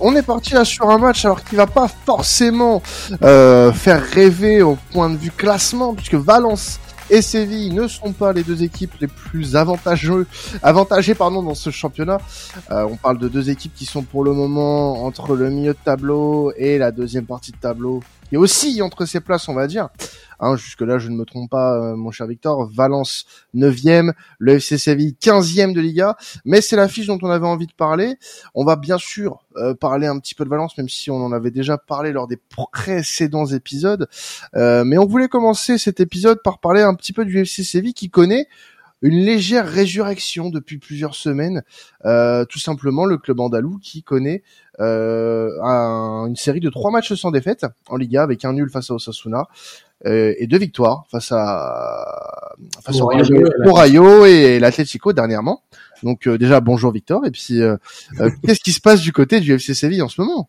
On est parti là sur un match alors qui va pas forcément euh, faire rêver au point de vue classement puisque Valence et Séville ne sont pas les deux équipes les plus avantageux, avantagées pardon, dans ce championnat. Euh, on parle de deux équipes qui sont pour le moment entre le milieu de tableau et la deuxième partie de tableau, et aussi entre ces places, on va dire. Hein, jusque là, je ne me trompe pas, euh, mon cher Victor. Valence 9e, le FC Séville 15e de Liga. Mais c'est l'affiche dont on avait envie de parler. On va bien sûr euh, parler un petit peu de Valence, même si on en avait déjà parlé lors des précédents épisodes. Euh, mais on voulait commencer cet épisode par parler un petit peu du FC Séville qui connaît une légère résurrection depuis plusieurs semaines. Euh, tout simplement, le club andalou qui connaît euh, une série de trois matchs sans défaite en Liga avec un nul face à Osasuna euh, et deux victoires face à face au, Rayo, et l'Atlético dernièrement. Donc euh, déjà bonjour Victor et puis euh, qu'est-ce qui se passe du côté du FC Séville en ce moment?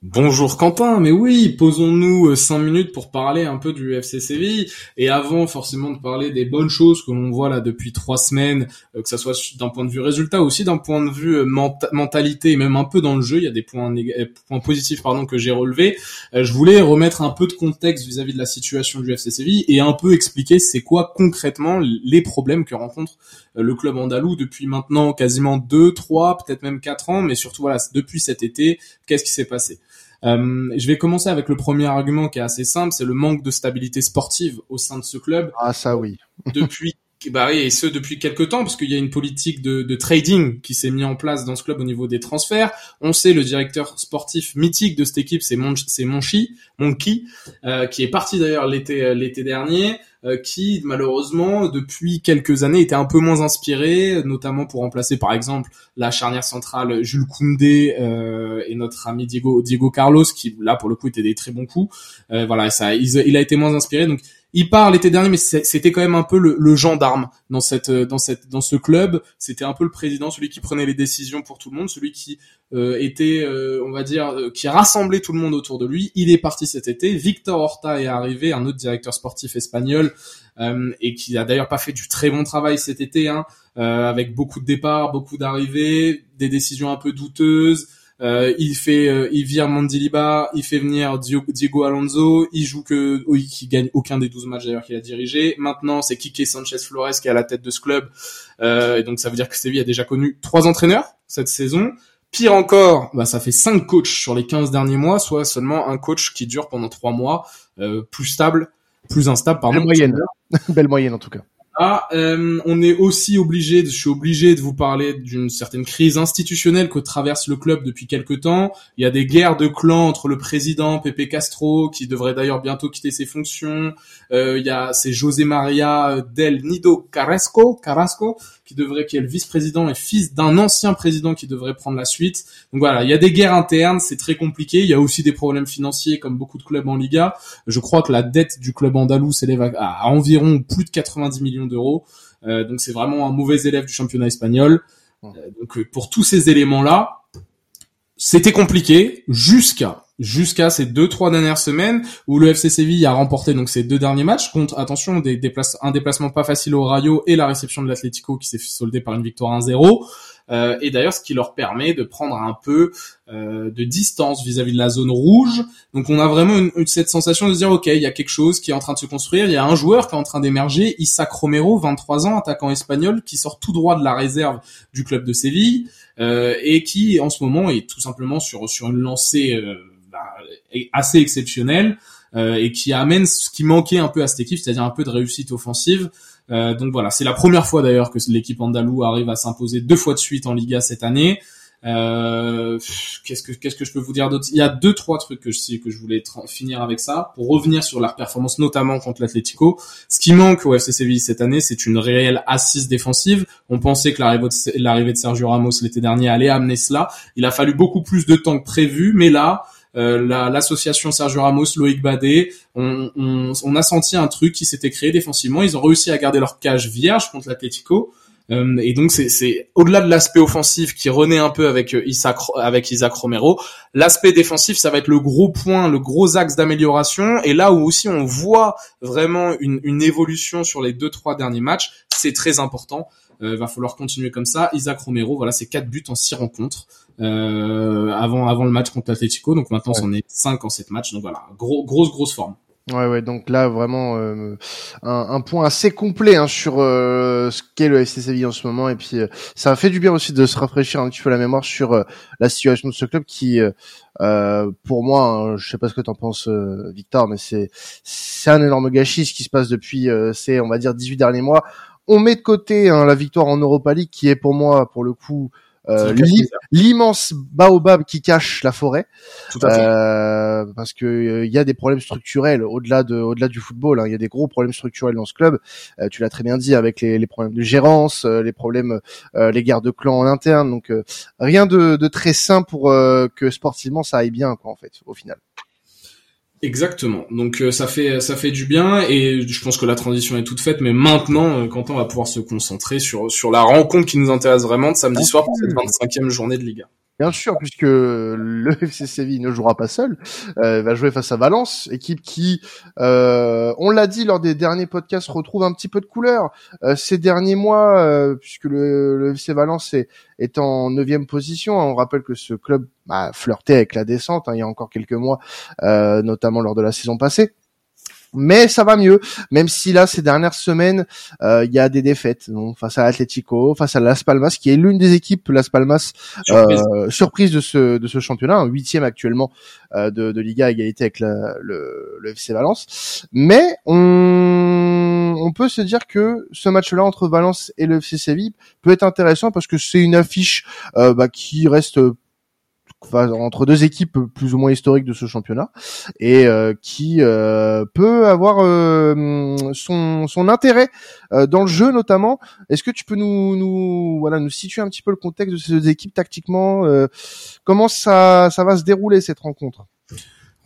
Bonjour Quentin, mais oui, posons-nous euh, cinq minutes pour parler un peu du FC Séville et avant forcément de parler des bonnes choses que l'on voit là depuis trois semaines, euh, que ça soit d'un point de vue résultat aussi d'un point de vue euh, mentalité et même un peu dans le jeu, il y a des points, positifs pardon que j'ai relevés. je voulais remettre un peu de contexte vis-à-vis de la situation du FC Séville et un peu expliquer c'est quoi concrètement les problèmes que rencontre le club andalou depuis maintenant quasiment deux, trois, peut-être même quatre ans, mais surtout voilà depuis cet été, qu'est-ce qui s'est passé euh, je vais commencer avec le premier argument qui est assez simple, c'est le manque de stabilité sportive au sein de ce club. Ah ça oui. depuis bah et ce depuis quelques temps parce qu'il y a une politique de, trading qui s'est mis en place dans ce club au niveau des transferts. On sait le directeur sportif mythique de cette équipe, c'est Mon, Monchi, Monkey, euh, qui est parti d'ailleurs l'été euh, l'été dernier. Euh, qui malheureusement depuis quelques années était un peu moins inspiré, notamment pour remplacer par exemple la charnière centrale Jules Koundé euh, et notre ami Diego Diego Carlos qui là pour le coup était des très bons coups. Euh, voilà, ça il, a été moins inspiré donc il part l'été dernier, mais c'était quand même un peu le, gendarme dans cette dans cette dans ce club. C'était un peu le président, celui qui prenait les décisions pour tout le monde, celui qui euh, était, euh, on va dire, euh, qui rassemblait tout le monde autour de lui. Il est parti cet été. Victor Horta est arrivé, un autre directeur sportif espagnol, et qui a d'ailleurs pas fait du très bon travail cet été, hein, avec beaucoup de départs, beaucoup d'arrivées, des décisions un peu douteuses. Euh, il fait, euh, il vire Mandiliba, il fait venir Diego Alonso, il joue que, oui, qui gagne aucun des 12 matchs d'ailleurs qu'il a dirigé. Maintenant, c'est Kike Sanchez Flores qui est à la tête de ce club. Euh, et donc ça veut dire que Séville a déjà connu trois entraîneurs cette saison. Pire encore, bah, ça fait cinq coachs sur les 15 derniers mois, soit seulement un coach qui dure pendant trois mois, euh, plus stable, plus instable, pardon. Belle moyenne. Belle moyenne en tout cas. Ah, euh, on est aussi obligé, je suis obligé de vous parler d'une certaine crise institutionnelle que traverse le club depuis quelque temps. Il y a des guerres de clans entre le président Pepe Castro, qui devrait d'ailleurs bientôt quitter ses fonctions. Euh, il y a c'est José Maria del Nido Carrasco, Carrasco, qui devrait, qui est le vice-président et fils d'un ancien président qui devrait prendre la suite. Donc voilà, il y a des guerres internes, c'est très compliqué. Il y a aussi des problèmes financiers comme beaucoup de clubs en Liga. Je crois que la dette du club andalou s'élève à, à environ plus de 90 millions d'euros. Euh, donc c'est vraiment un mauvais élève du championnat espagnol. Euh, donc euh, pour tous ces éléments-là, c'était compliqué jusqu'à jusqu'à ces deux trois dernières semaines où le FC Séville a remporté donc ces deux derniers matchs contre attention des un déplacement pas facile au Rayo et la réception de l'Atlético qui s'est soldé par une victoire 1-0 euh, et d'ailleurs ce qui leur permet de prendre un peu euh, de distance vis-à-vis de la zone rouge. Donc on a vraiment une, cette sensation de se dire ok, il y a quelque chose qui est en train de se construire, il y a un joueur qui est en train d'émerger, Isaac Romero, 23 ans, attaquant espagnol, qui sort tout droit de la réserve du club de Séville euh, et qui en ce moment est tout simplement sur sur une lancée euh, assez exceptionnelle. Euh, et qui amène ce qui manquait un peu à cette équipe, c'est-à-dire un peu de réussite offensive. Euh, donc voilà, c'est la première fois d'ailleurs que l'équipe andalou arrive à s'imposer deux fois de suite en Liga cette année. Euh, qu'est-ce que qu'est-ce que je peux vous dire d'autre? Il y a deux trois trucs que je sais que je voulais finir avec ça pour revenir sur leur performance notamment contre l'Atlético. Ce qui manque au FC Séville cette année, c'est une réelle assise défensive. On pensait que l'arrivée de, Sergio Ramos l'été dernier allait amener cela. Il a fallu beaucoup plus de temps que prévu, mais là, euh, l'association Sergio Ramos, Loïc Badé, on, on, on, a senti un truc qui s'était créé défensivement. Ils ont réussi à garder leur cage vierge contre l'Atlético. Euh, et donc c'est au-delà de l'aspect offensif qui renaît un peu avec euh, Isaac avec Isaac Romero, l'aspect défensif ça va être le gros point, le gros axe d'amélioration. Et là où aussi on voit vraiment une, une évolution sur les deux trois derniers matchs, c'est très important. Il va falloir continuer comme ça. Isaac Romero, voilà, c'est quatre buts en six rencontres avant avant le match contre l'Atlético. Donc maintenant, c'en est cinq en sept matchs. Donc voilà, gros grosse grosse forme. Ouais, ouais, donc là vraiment euh, un, un, point assez complet hein, sur euh, ce qu'est le FC Séville en ce moment, et puis euh, ça a fait du bien aussi de se rafraîchir un petit peu la mémoire sur la situation de ce club qui, pour moi, hein, je sais pas ce que t'en penses, Victor, mais c'est c'est un énorme gâchis ce qui se passe depuis, c'est on va dire 18 derniers mois. On met de côté hein, la victoire en Europa League, qui est pour moi, pour le coup, euh, l'immense baobab qui cache la forêt, euh, parce que il euh, y a des problèmes structurels au-delà de, au-delà du football. Hein. Il y a des gros problèmes structurels dans ce club. tu l'as très bien dit avec les, les problèmes de gérance, les problèmes, les guerres de clans en interne. Donc rien de, de, très sain pour que sportivement ça aille bien, quoi, en fait, au final. Exactement. Donc euh, ça fait ça fait du bien et je pense que la transition est toute faite. Mais maintenant, euh, Quentin va pouvoir se concentrer sur sur la rencontre qui nous intéresse vraiment de samedi soir pour cette 25e journée de Liga. Bien sûr, puisque le FC Séville ne jouera pas seul, euh, va jouer face à Valence, équipe qui, euh, on l'a dit lors des derniers podcasts, retrouve un petit peu de couleur euh, ces derniers mois, euh, puisque le, le, FC Valence est, en neuvième position. On rappelle que ce club a flirté avec la descente hein, il y a encore quelques mois, notamment lors de la saison passée mais ça va mieux. Même si là, ces dernières semaines, euh, il y a des défaites donc, face à l'Atlético, face à Las Palmas, qui est l'une des équipes Las Palmas surprise, euh, surprise de ce de ce championnat, un huitième actuellement euh, de, de, Liga à égalité avec le, le, FC Valence. Mais on, on peut se dire que ce match-là entre Valence et le FC Séville peut être intéressant parce que c'est une affiche bah, qui reste entre deux équipes plus ou moins historiques de ce championnat et euh, qui euh, peut avoir euh, son, son intérêt dans le jeu notamment. Est-ce que tu peux nous, nous voilà nous situer un petit peu le contexte de ces deux équipes tactiquement Comment ça ça va se dérouler cette rencontre?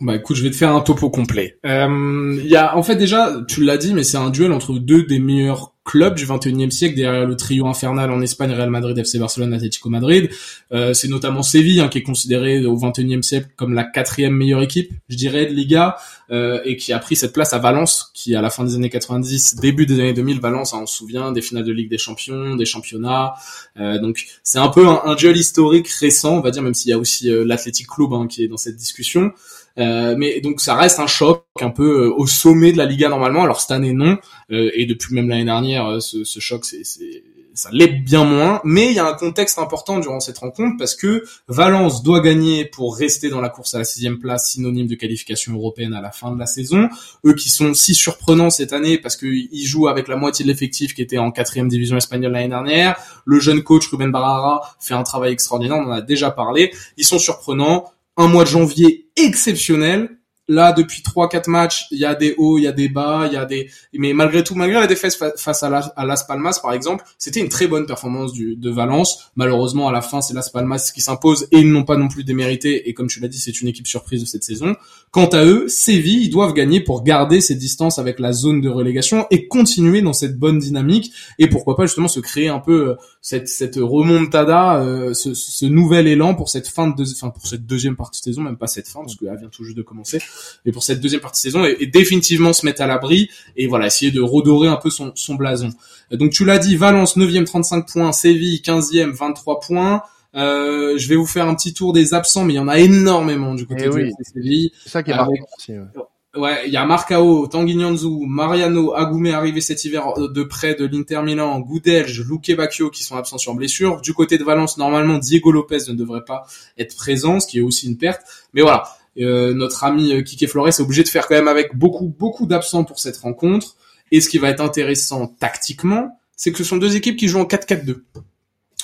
Bah écoute, je vais te faire un topo complet. Il y a en fait déjà, tu l'as dit, mais c'est un duel entre deux des meilleurs club du 21e siècle derrière le trio infernal en Espagne Real Madrid FC Barcelone Atlético Madrid. Euh, c'est notamment Séville hein, qui est considéré au 21e siècle comme la quatrième meilleure équipe je dirais de Liga euh, et qui a pris cette place à Valence qui à la fin des années 90 début des années 2000 Valence hein, on se souvient des finales de Ligue des Champions des championnats. Euh, donc c'est un peu un, duel historique récent on va dire même s'il y a aussi euh, l'Athletic Club hein, qui est dans cette discussion euh, mais donc ça reste un choc un peu euh, au sommet de la Liga normalement. Alors cette année non, euh, et depuis même l'année dernière, ce, ce choc c'est ça l'est bien moins, mais il y a un contexte important durant cette rencontre parce que Valence doit gagner pour rester dans la course à la sixième place, synonyme de qualification européenne à la fin de la saison. Eux qui sont si surprenants cette année parce qu'ils jouent avec la moitié de l'effectif qui était en quatrième division espagnole l'année dernière. Le jeune coach Ruben Barrara fait un travail extraordinaire, on en a déjà parlé. Ils sont surprenants un mois de janvier exceptionnel Là, depuis trois quatre matchs, il y a des hauts, il y a des bas, il y a des. Mais malgré tout, malgré la défaite face à, Las Palmas, par exemple, c'était une très bonne performance du, de Valence. Malheureusement, à la fin, c'est Las Palmas qui s'impose et ils n'ont pas non plus démérité. Et comme tu l'as dit, c'est une équipe surprise de cette saison. Quant à eux, Séville, ils doivent gagner pour garder ces distances avec la zone de relégation et continuer dans cette bonne dynamique. Et pourquoi pas justement se créer un peu euh, cette, cette remontada, euh, ce, ce, nouvel élan pour cette fin de, enfin pour cette deuxième partie de saison, même pas cette fin parce qu'elle vient tout juste de commencer mais pour cette deuxième partie de saison et, définitivement se mettre à l'abri et voilà essayer de redorer un peu son, son blason. Donc tu l'as dit, Valence 9e 35 points, Séville 15e 23 points. Euh, je vais vous faire un petit tour des absents, mais il y en a énormément du côté eh de Séville. C'est ça qui est marrant aussi. Ouais. il y a Marcao, Tanguy Mariano, Agoumé arrivé cet hiver de près de l'Inter Milan, Goudelge, Luque Bacchio qui sont absents sur blessure. Du côté de Valence, normalement, Diego Lopez ne devrait pas être présent, ce qui est aussi une perte. Mais voilà, euh, notre ami euh, Kike Flores est obligé de faire quand même avec beaucoup beaucoup d'absents pour cette rencontre. Et ce qui va être intéressant tactiquement, c'est que ce sont deux équipes qui jouent en 4-4-2.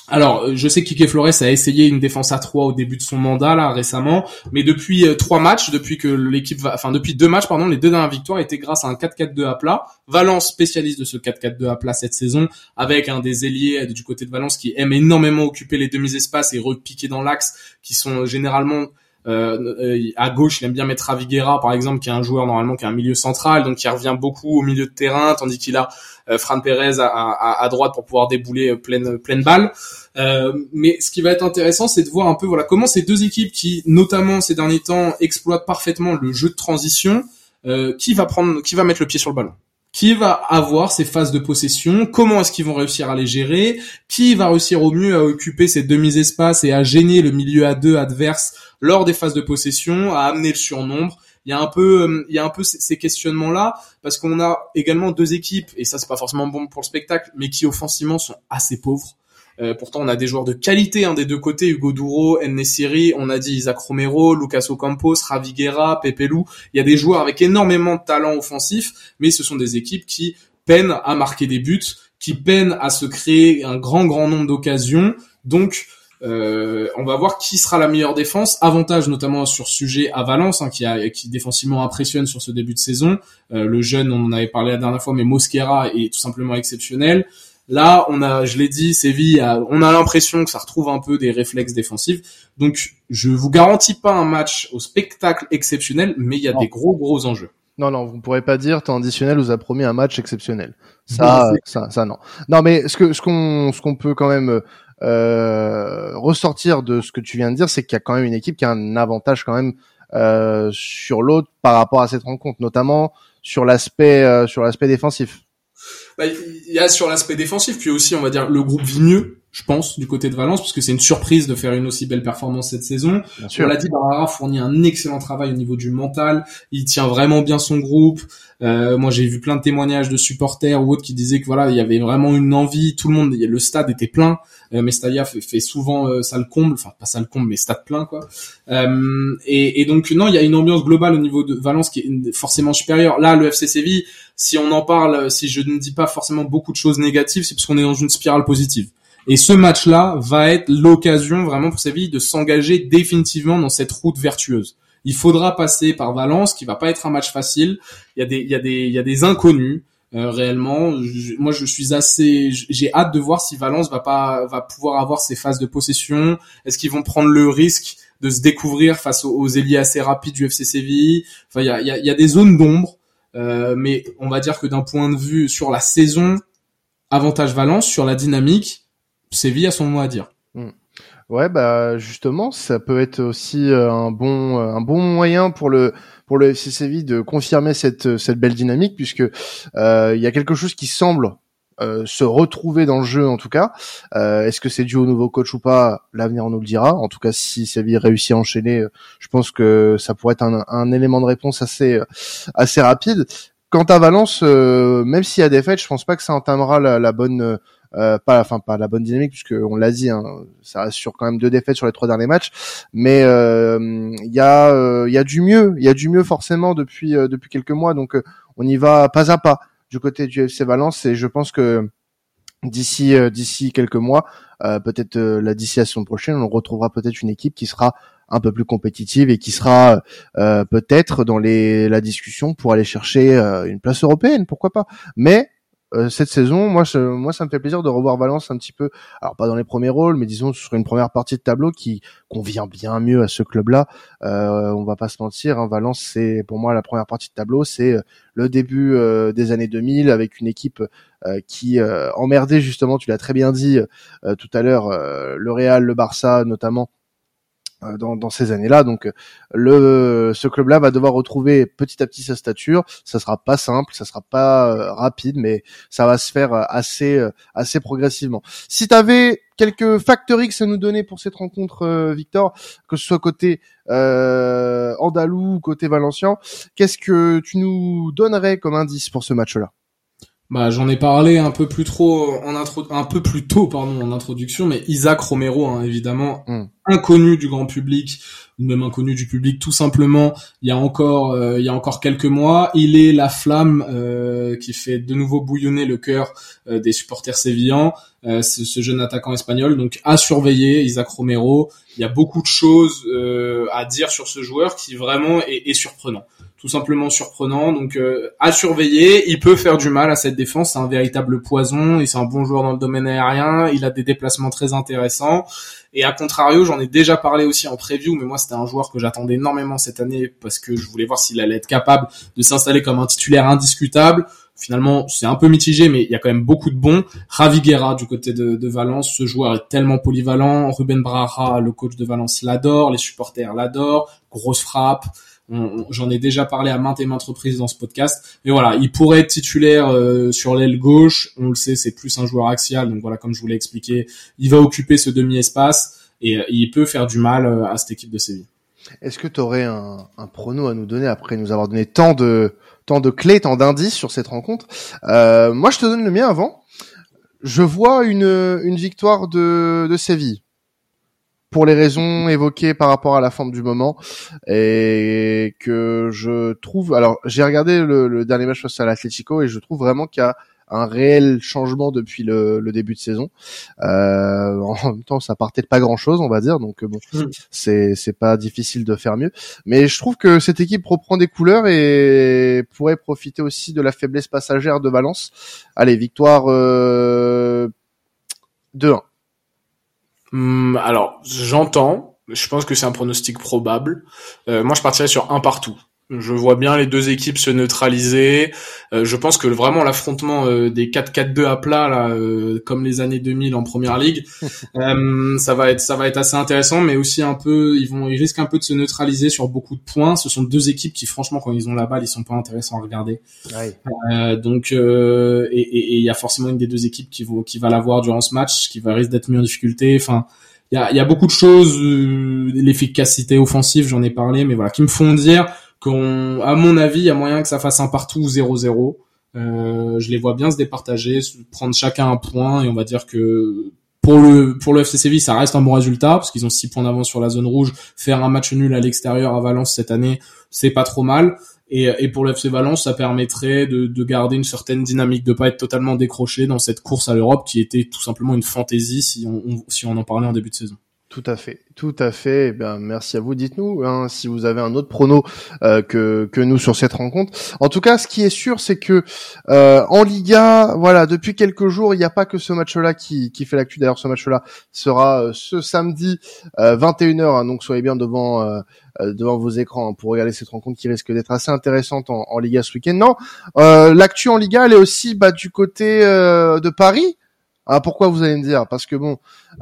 Alors, euh, je sais que Kike Flores a essayé une défense à 3 au début de son mandat là récemment, mais depuis trois matchs, depuis que l'équipe va, enfin depuis deux matchs pardon, les deux dernières victoires étaient grâce à un 4-4-2 à plat. Valence spécialiste de ce 4-4-2 à plat cette saison, avec un des ailiers du côté de Valence qui aime énormément occuper les demi-espaces et repiquer dans l'axe, qui sont généralement euh, euh, à gauche, il aime bien mettre Aviguera, par exemple, qui est un joueur normalement qui est un milieu central, donc qui revient beaucoup au milieu de terrain, tandis qu'il a euh, Fran Pérez à, droite pour pouvoir débouler pleine pleine balle. Euh, mais ce qui va être intéressant, c'est de voir un peu voilà comment ces deux équipes qui, notamment ces derniers temps, exploitent parfaitement le jeu de transition, euh, qui va prendre, qui va mettre le pied sur le ballon. Qui va avoir ces phases de possession, comment est-ce qu'ils vont réussir à les gérer, qui va réussir au mieux à occuper ces demi-espaces et à gêner le milieu à deux adverse lors des phases de possession, à amener le surnombre? Il y a un peu, euh, il y a un peu ces questionnements là parce qu'on a également deux équipes et ça c'est pas forcément bon pour le spectacle, mais qui offensivement sont assez pauvres. Euh, pourtant, on a des joueurs de qualité hein, des deux côtés. Hugo Duro, Nesiri, on a dit Isaac Romero, Lucas Ocampos, Ravi Guerra, Pepe Lou. Il y a des joueurs avec énormément de talent offensif, mais ce sont des équipes qui peinent à marquer des buts, qui peinent à se créer un grand, grand nombre d'occasions. Donc, euh, on va voir qui sera la meilleure défense. Avantage notamment sur sujet à Valence, hein, qui, a, qui défensivement impressionne sur ce début de saison. Euh, le jeune, on en avait parlé la dernière fois, mais Mosquera est tout simplement exceptionnel. Là, on a, je l'ai dit, Séville, on a l'impression que ça retrouve un peu des réflexes défensifs. Donc, je vous garantis pas un match au spectacle exceptionnel, mais il y a des gros gros enjeux. Non, non, vous ne pourrez pas dire traditionnel vous a promis un match exceptionnel. Ça, ça, ça, non. Non, mais ce que ce qu'on ce qu'on peut quand même euh, ressortir de ce que tu viens de dire, c'est qu'il y a quand même une équipe qui a un avantage quand même euh, sur l'autre par rapport à cette rencontre, notamment sur l'aspect euh, sur l'aspect défensif. Bah, il y a sur l'aspect défensif, puis aussi on va dire le groupe vit mieux, je pense, du côté de Valence, parce que c'est une surprise de faire une aussi belle performance cette saison. on l'a dit, Barara fournit un excellent travail au niveau du mental, il tient vraiment bien son groupe. Euh, moi j'ai vu plein de témoignages de supporters ou autres qui disaient que voilà, il y avait vraiment une envie, tout le monde, le stade était plein. Euh, Mestalla fait, fait souvent euh, ça le comble, enfin pas ça le comble, mais stade plein quoi. Euh, et, et, donc non, il y a une ambiance globale au niveau de Valence qui est forcément supérieure. Là, le FC Séville si on en parle, si je ne dis pas forcément beaucoup de choses négatives, c'est parce qu'on est dans une spirale positive. Et ce match-là va être l'occasion vraiment pour Séville de s'engager définitivement dans cette route vertueuse. Il faudra passer par Valence, qui va pas être un match facile. Il y a des, il y a des, il y a des inconnus. Euh, réellement, moi je suis assez, j'ai hâte de voir si Valence va pas, va pouvoir avoir ses phases de possession. Est-ce qu'ils vont prendre le risque de se découvrir face aux, aux ailiers assez rapides du FC Séville? Enfin, il y a, il y a des zones d'ombre euh, mais on va dire que d'un point de vue sur la saison, avantage Valence, sur la dynamique, Séville a son mot à dire. Hmm. Ouais, bah justement, ça peut être aussi euh, un bon euh, un bon moyen pour le pour le FC Séville de confirmer cette cette belle dynamique puisque euh, il y a quelque chose qui semble euh, se retrouver dans le jeu en tout cas. Euh, est-ce que c'est dû au nouveau coach ou pas? L'avenir nous le dira. En tout cas, si Séville réussit à enchaîner, euh, je pense que ça pourrait être un, un élément de réponse assez assez rapide. Quant à Valence, même s'il y a des fêtes, je pense pas que ça entamera la, la bonne euh, pas enfin pas la bonne dynamique puisque on l'a dit hein, ça assure quand même deux défaites sur les trois derniers matchs. Mais il y a il y a du mieux. Il y a du mieux forcément depuis depuis quelques mois. Donc on y va pas à pas du côté du FC Valence. Et je pense que d'ici euh, d'ici quelques mois, euh, peut-être euh, la d'ici saison prochaine, on retrouvera peut-être une équipe qui sera un peu plus compétitive et qui sera peut-être dans les la discussion pour aller chercher une place européenne, pourquoi pas? Mais euh, cette saison, moi, moi, ça me fait plaisir de revoir Valence un petit peu. Alors pas dans les premiers rôles, mais disons sur une première partie de tableau qui convient bien mieux à ce club-là. Euh, on va pas se mentir, hein, Valence, c'est pour moi la première partie de tableau, c'est euh, le début euh, des années 2000 avec une équipe qui emmerdait justement, tu l'as très bien dit tout à l'heure, le Real, le Barça notamment dans, dans, ces années-là. Donc euh, le ce club-là va devoir retrouver petit à petit sa stature. Ça sera pas simple, ça sera pas euh, rapide, mais ça va se faire assez assez progressivement. Si tu avais quelques facteurs X à nous donner pour cette rencontre, Victor, que ce soit côté euh, andalou, côté valencien, qu'est-ce que tu nous donnerais comme indice pour ce match-là? Bah, j'en ai parlé un peu plus trop en intro, un peu plus tôt pardon en introduction, mais Isaac Romero, hein, évidemment, hmm. inconnu du grand public, ou même inconnu du public, tout simplement. Il y a encore, euh, il y a encore quelques mois, il est la flamme euh, qui fait de nouveau bouillonner le cœur euh, des supporters sévillans. Ce, ce, jeune attaquant espagnol, donc à surveiller, Isaac Romero. Il y a beaucoup de choses à dire sur ce joueur qui vraiment est, est surprenant tout simplement surprenant. Donc euh, à surveiller, il peut faire du mal à cette défense, c'est un véritable poison, et c'est un bon joueur dans le domaine aérien, il a des déplacements très intéressants. Et à contrario, j'en ai déjà parlé aussi en preview, mais moi c'était un joueur que j'attendais énormément cette année parce que je voulais voir s'il allait être capable de s'installer comme un titulaire indiscutable. Finalement, c'est un peu mitigé, mais il y a quand même beaucoup de bons. Ravi Guerra du côté de, de Valence, ce joueur est tellement polyvalent. Ruben Braha, le coach de Valence, l'adore, les supporters l'adorent. Grosse frappe, J'en ai déjà parlé à maintes et maintes reprises dans ce podcast. Mais voilà, il pourrait être titulaire euh, sur l'aile gauche. On le sait, c'est plus un joueur axial. Donc voilà, comme je vous l'ai expliqué, il va occuper ce demi-espace et il peut faire du mal à cette équipe de Séville. Est-ce que tu aurais un, un prono à nous donner après nous avoir donné tant de tant de clés, tant d'indices sur cette rencontre? Euh, Moi, je te donne le mien avant. Je vois une, une victoire de, de Séville pour les raisons évoquées par rapport à la forme du moment et que je trouve alors j'ai regardé le, le, dernier match face à l'Atlético et je trouve vraiment qu'il y a un réel changement depuis le, le début de saison. Euh, en même temps, ça partait de pas grand chose, on va dire, donc bon, mm. c'est c'est pas difficile de faire mieux. Mais je trouve que cette équipe reprend des couleurs et pourrait profiter aussi de la faiblesse passagère de Valence. Allez, victoire euh, 2-1. Mm, alors, j'entends. Je pense que c'est un pronostic probable. Euh, moi, je partirais sur un partout. Je vois bien les deux équipes se neutraliser. Euh, je pense que vraiment l'affrontement euh, des 4-4-2 à plat, là, euh, comme les années 2000 en première ligue, ça va être ça va être assez intéressant, mais aussi un peu, ils vont, ils risquent un peu de se neutraliser sur beaucoup de points. Ce sont deux équipes qui, franchement, quand ils ont la balle, ils sont pas intéressants à regarder. donc, et il y a forcément une des deux équipes qui va qui va l'avoir durant ce match, qui va risque d'être mis en difficulté. Enfin, il y a, y a beaucoup de choses, l'efficacité offensive, j'en ai parlé, mais voilà, qui me font dire qu'on, à mon avis, il y a moyen que ça fasse un partout 0-0. Euh, je les vois bien se départager, prendre chacun un point, et on va dire que pour le pour FC Séville, ça reste un bon résultat parce qu'ils ont six points d'avance sur la zone rouge. Faire un match nul à l'extérieur à Valence cette année, c'est pas trop mal. Et, pour le FC Valence, ça permettrait de, de garder une certaine dynamique, de pas être totalement décroché dans cette course à l'Europe qui était tout simplement une fantaisie si on en parlait en début de saison. Tout à fait, tout à fait. Eh bien, merci à vous. Dites-nous hein, si vous avez un autre prono euh, que nous sur cette rencontre. En tout cas, ce qui est sûr, c'est que euh, en Liga, voilà, depuis quelques jours, il n'y a pas que ce match-là qui qui fait l'actu. D'ailleurs, ce match-là sera euh, ce samedi 21h. Hein, donc, soyez bien devant devant vos écrans hein, pour regarder cette rencontre qui risque d'être assez intéressante en, en Liga ce week-end. Non, l'actu en Liga, elle est aussi bah, du côté de Paris ah, pourquoi vous allez me dire? Parce que bon,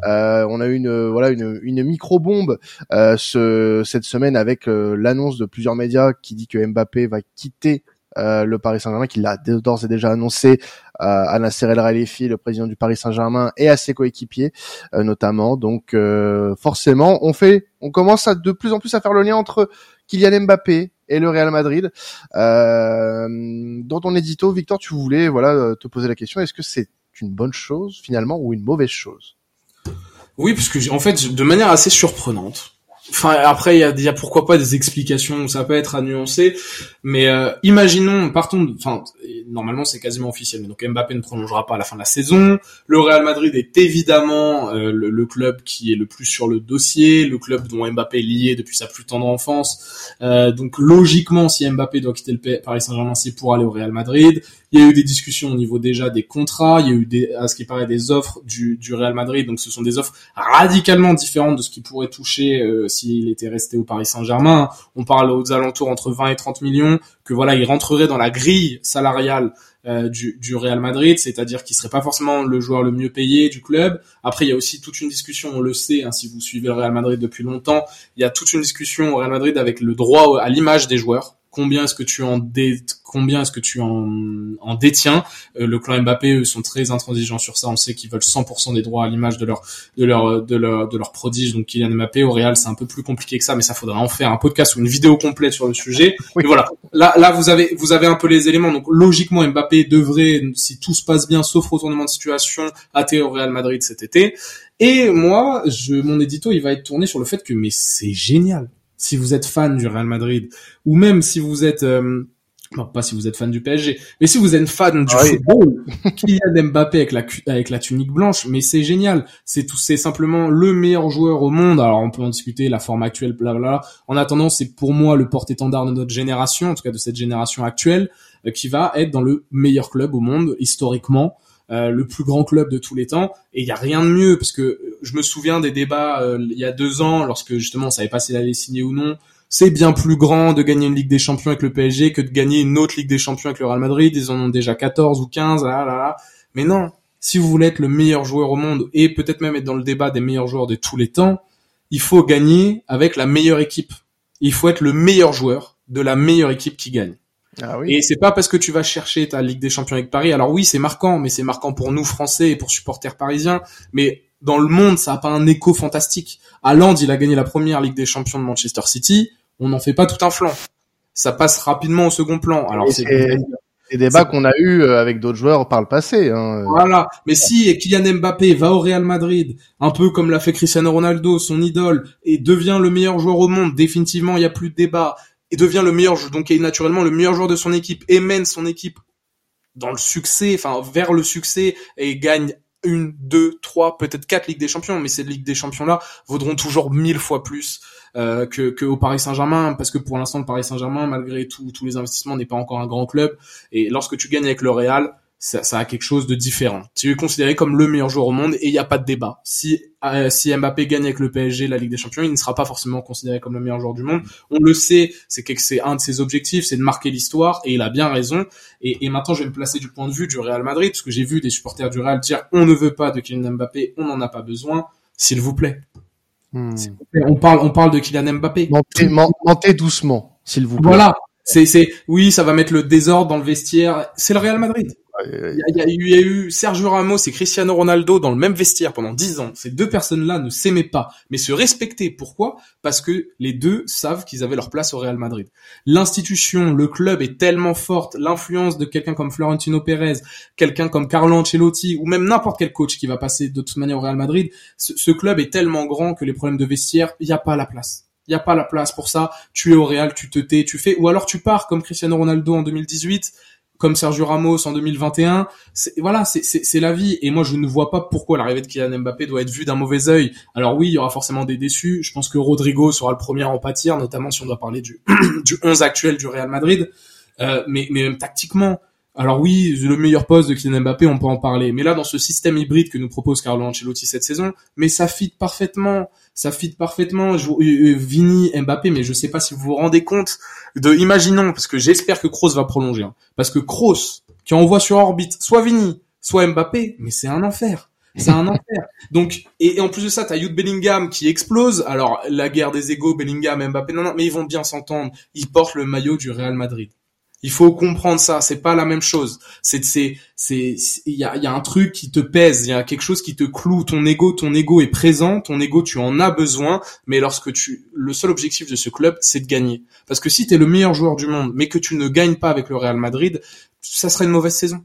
euh, on a eu une voilà une, une micro bombe euh, ce, cette semaine avec euh, l'annonce de plusieurs médias qui dit que Mbappé va quitter euh, le Paris Saint-Germain, qu'il l'a d'ores et déjà annoncé à Nasser El Khelaïfi, le président du Paris Saint-Germain, et à ses coéquipiers notamment. Donc forcément, on fait, on commence à de plus en plus à faire le lien entre Kylian Mbappé et le Real Madrid. dans ton édito, Victor, tu voulais voilà te poser la question est-ce que c'est une bonne chose finalement ou une mauvaise chose? Oui, parce que en fait, de manière assez surprenante, Enfin, après, il y a, y a, pourquoi pas des explications, ça peut être à nuancer, mais euh, imaginons, partons, enfin, normalement c'est quasiment officiel, mais donc Mbappé ne prolongera pas à la fin de la saison. Le Real Madrid est évidemment euh, le, club qui est le plus sur le dossier, le club dont Mbappé est lié depuis sa plus tendre enfance. Euh, donc logiquement, si Mbappé doit quitter le Paris Saint-Germain, c'est pour aller au Real Madrid. Il y a eu des discussions au niveau déjà des contrats, il y a eu des, à ce qui paraît des offres du, du Real Madrid, donc ce sont des offres radicalement différentes de ce qui pourrait toucher s'il était resté au Paris Saint-Germain. On parle aux alentours entre 20 et 30 millions, que voilà, il rentrerait dans la grille salariale euh, du, Real Madrid, c'est-à-dire qu'il serait pas forcément le joueur le mieux payé du club. Après, il y a aussi toute une discussion, on le sait, hein, si vous suivez le Real Madrid depuis longtemps, il y a toute une discussion au Real Madrid avec le droit à l'image des joueurs combien est-ce que tu en dé... combien est-ce que tu en, en détiens. Euh, le clan Mbappé eux, sont très intransigeants sur ça. On sait qu'ils veulent 100% des droits à l'image de leur de leur de leur de leur prodige. Donc Kylian Mbappé au Real, c'est un peu plus compliqué que ça, mais ça faudra en faire un podcast ou une vidéo complète sur le sujet. Mais voilà, là là vous avez vous avez un peu les éléments. Donc logiquement Mbappé devrait, si tout se passe bien, sauf retournement de situation, atterrir au Real Madrid cet été. Et moi, je, mon édito, il va être tourné sur le fait que mais c'est génial si vous êtes fan du Real Madrid, ou même si vous êtes, euh, non pas si vous êtes fan du PSG, mais si vous êtes fan du ah football, Kylian Mbappé avec la avec la tunique blanche, mais c'est génial, c'est tout, c'est simplement le meilleur joueur au monde. Alors on peut en discuter, la forme actuelle, bla. En attendant, c'est pour moi le porte-étendard de notre génération, en tout cas de cette génération actuelle, euh, qui va être dans le meilleur club au monde historiquement. Euh, le plus grand club de tous les temps. Et il y a rien de mieux parce que je me souviens des débats euh, il y a deux ans lorsque justement on savait pas s'il allait signer ou non. C'est bien plus grand de gagner une Ligue des Champions avec le PSG que de gagner une autre Ligue des Champions avec le Real Madrid. Ils en ont déjà 14 ou 15. Là, là, là. Mais non, si vous voulez être le meilleur joueur au monde et peut-être même être dans le débat des meilleurs joueurs de tous les temps, il faut gagner avec la meilleure équipe. Il faut être le meilleur joueur de la meilleure équipe qui gagne. Ah oui. Et c'est pas parce que tu vas chercher ta Ligue des Champions avec Paris. Alors oui, c'est marquant, mais c'est marquant pour nous Français et pour supporters parisiens. Mais dans le monde, ça a pas un écho fantastique. Haaland, il a gagné la première Ligue des Champions de Manchester City. On n'en fait pas tout un flanc. Ça passe rapidement au second plan. Alors c'est des débats qu'on a eu euh, avec d'autres joueurs par le passé. Hein. Voilà. Mais si Kylian Mbappé va au Real Madrid, un peu comme l'a fait Cristiano Ronaldo, son idole, et devient le meilleur joueur au monde, définitivement, il n'y a plus de débat, et devient le meilleur, donc est naturellement le meilleur joueur de son équipe, et mène son équipe dans le succès, enfin vers le succès, et gagne une, deux, trois, peut-être quatre Ligues des Champions, mais ces Ligues des Champions-là vaudront toujours mille fois plus euh, que, que au Paris Saint-Germain, parce que pour l'instant le Paris Saint-Germain, malgré tout, tous les investissements, n'est pas encore un grand club. Et lorsque tu gagnes avec le Real, ça, ça a quelque chose de différent. Tu es considéré comme le meilleur joueur au monde et il n'y a pas de débat. Si euh, si Mbappé gagne avec le PSG la Ligue des Champions, il ne sera pas forcément considéré comme le meilleur joueur du monde. On le sait, c'est que c'est un de ses objectifs, c'est de marquer l'histoire et il a bien raison. Et, et maintenant, je vais me placer du point de vue du Real Madrid parce que j'ai vu des supporters du Real dire on ne veut pas de Kylian Mbappé, on n'en a pas besoin. S'il vous plaît, Hmm. on parle on parle de Kylian Mbappé. Mentez, men- mentez doucement, s'il vous plaît. Voilà. C'est, c'est, oui, ça va mettre le désordre dans le vestiaire. C'est le Real Madrid. Il y, a, il y a eu, il y a eu Sergio Ramos et Cristiano Ronaldo dans le même vestiaire pendant dix ans. Ces deux personnes-là ne s'aimaient pas, mais se respectaient. Pourquoi? Parce que les deux savent qu'ils avaient leur place au Real Madrid. L'institution, le club est tellement forte, l'influence de quelqu'un comme Florentino Pérez, quelqu'un comme Carlo Ancelotti, ou même n'importe quel coach qui va passer de toute manière au Real Madrid, ce, ce club est tellement grand que les problèmes de vestiaire, il n'y a pas la place. Il n'y a pas la place pour ça. Tu es au Real, tu te tais, tu fais, ou alors tu pars comme Cristiano Ronaldo en 2018 comme Sergio Ramos en 2021. C'est, voilà, c'est la vie. Et moi, je ne vois pas pourquoi l'arrivée de Kylian Mbappé doit être vue d'un mauvais œil. Alors oui, il y aura forcément des déçus. Je pense que Rodrigo sera le premier à en pâtir, notamment si on doit parler du, du 11 actuel du Real Madrid. Euh, mais, mais même tactiquement. Alors oui, le meilleur poste de Kylian Mbappé, on peut en parler. Mais là, dans ce système hybride que nous propose Carlo Ancelotti cette saison, mais ça fit parfaitement. Ça fit parfaitement. Je- euh, euh, Vini, Mbappé, mais je sais pas si vous vous rendez compte de, imaginons, parce que j'espère que Kroos va prolonger, hein. parce que Kroos, qui envoie sur orbite soit Vini, soit Mbappé, mais c'est un enfer. C'est un enfer. Donc, et, et en plus de ça, t'as Jude Bellingham qui explose. Alors, la guerre des égaux, Bellingham, Mbappé, non, non, mais ils vont bien s'entendre. Ils portent le maillot du Real Madrid. Il faut comprendre ça. C'est pas la même chose. C'est, c'est, c'est, il y a, y a un truc qui te pèse. Il y a quelque chose qui te cloue. Ton ego, ton ego est présent. Ton ego, tu en as besoin. Mais lorsque tu, le seul objectif de ce club, c'est de gagner. Parce que si t'es le meilleur joueur du monde, mais que tu ne gagnes pas avec le Real Madrid, ça serait une mauvaise saison.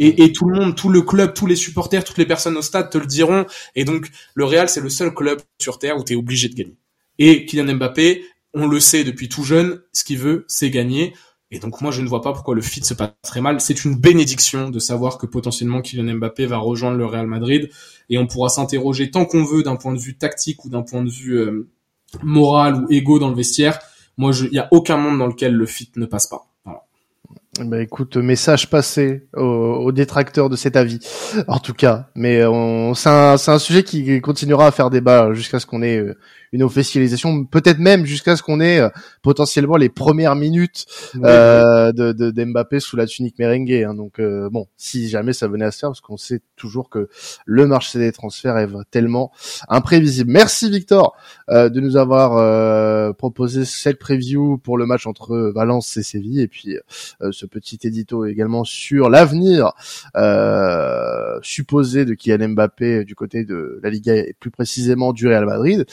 Et, et tout le monde, tout le club, tous les supporters, toutes les personnes au stade te le diront. Et donc, le Real, c'est le seul club sur Terre où tu es obligé de gagner. Et Kylian Mbappé, on le sait depuis tout jeune, ce qu'il veut, c'est gagner. Et donc, moi, je ne vois pas pourquoi le fit se passe très mal. C'est une bénédiction de savoir que potentiellement Kylian Mbappé va rejoindre le Real Madrid. Et on pourra s'interroger tant qu'on veut d'un point de vue tactique ou d'un point de vue euh, moral ou égo dans le vestiaire. Moi, il n'y a aucun monde dans lequel le fit ne passe pas. Bah écoute, message passé aux, détracteurs de cet avis, en tout cas. Mais on, c'est un, c'est un sujet qui continuera à faire débat jusqu'à ce qu'on ait euh, une officialisation, peut-être même jusqu'à ce qu'on ait euh, potentiellement les premières minutes euh, de, de, d'Mbappé sous la tunique merengue. Hein. Donc euh, bon, si jamais ça venait à se faire, parce qu'on sait toujours que le marché des transferts est tellement imprévisible. Merci Victor euh, de nous avoir euh, proposé cette preview pour le match entre Valence et Séville, et puis euh, ce petit édito également sur l'avenir euh, supposé de Kylian Mbappé du côté de la Liga et plus précisément du Real Madrid.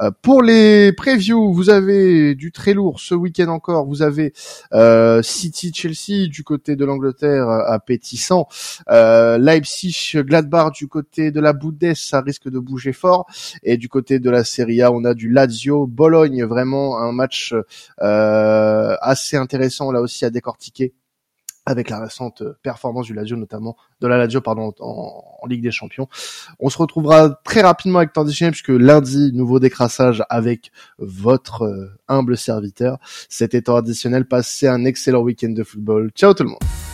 Euh, pour les previews, vous avez du très lourd ce week-end encore. Vous avez euh, City-Chelsea du côté de l'Angleterre euh, appétissant. Euh, Leipzig-Gladbach du côté de la Bundes, ça risque de bouger fort. Et du côté de la Serie A, on a du Lazio-Bologne, vraiment un match assez intéressant là aussi à décortiquer avec la récente performance du Lazio notamment de la Lazio pardon en, Ligue des Champions. On se retrouvera très rapidement avec additionnel puisque lundi nouveau décrassage avec votre euh, humble serviteur. C'était temps additionnel. Passez un excellent week-end de football. Ciao tout le monde.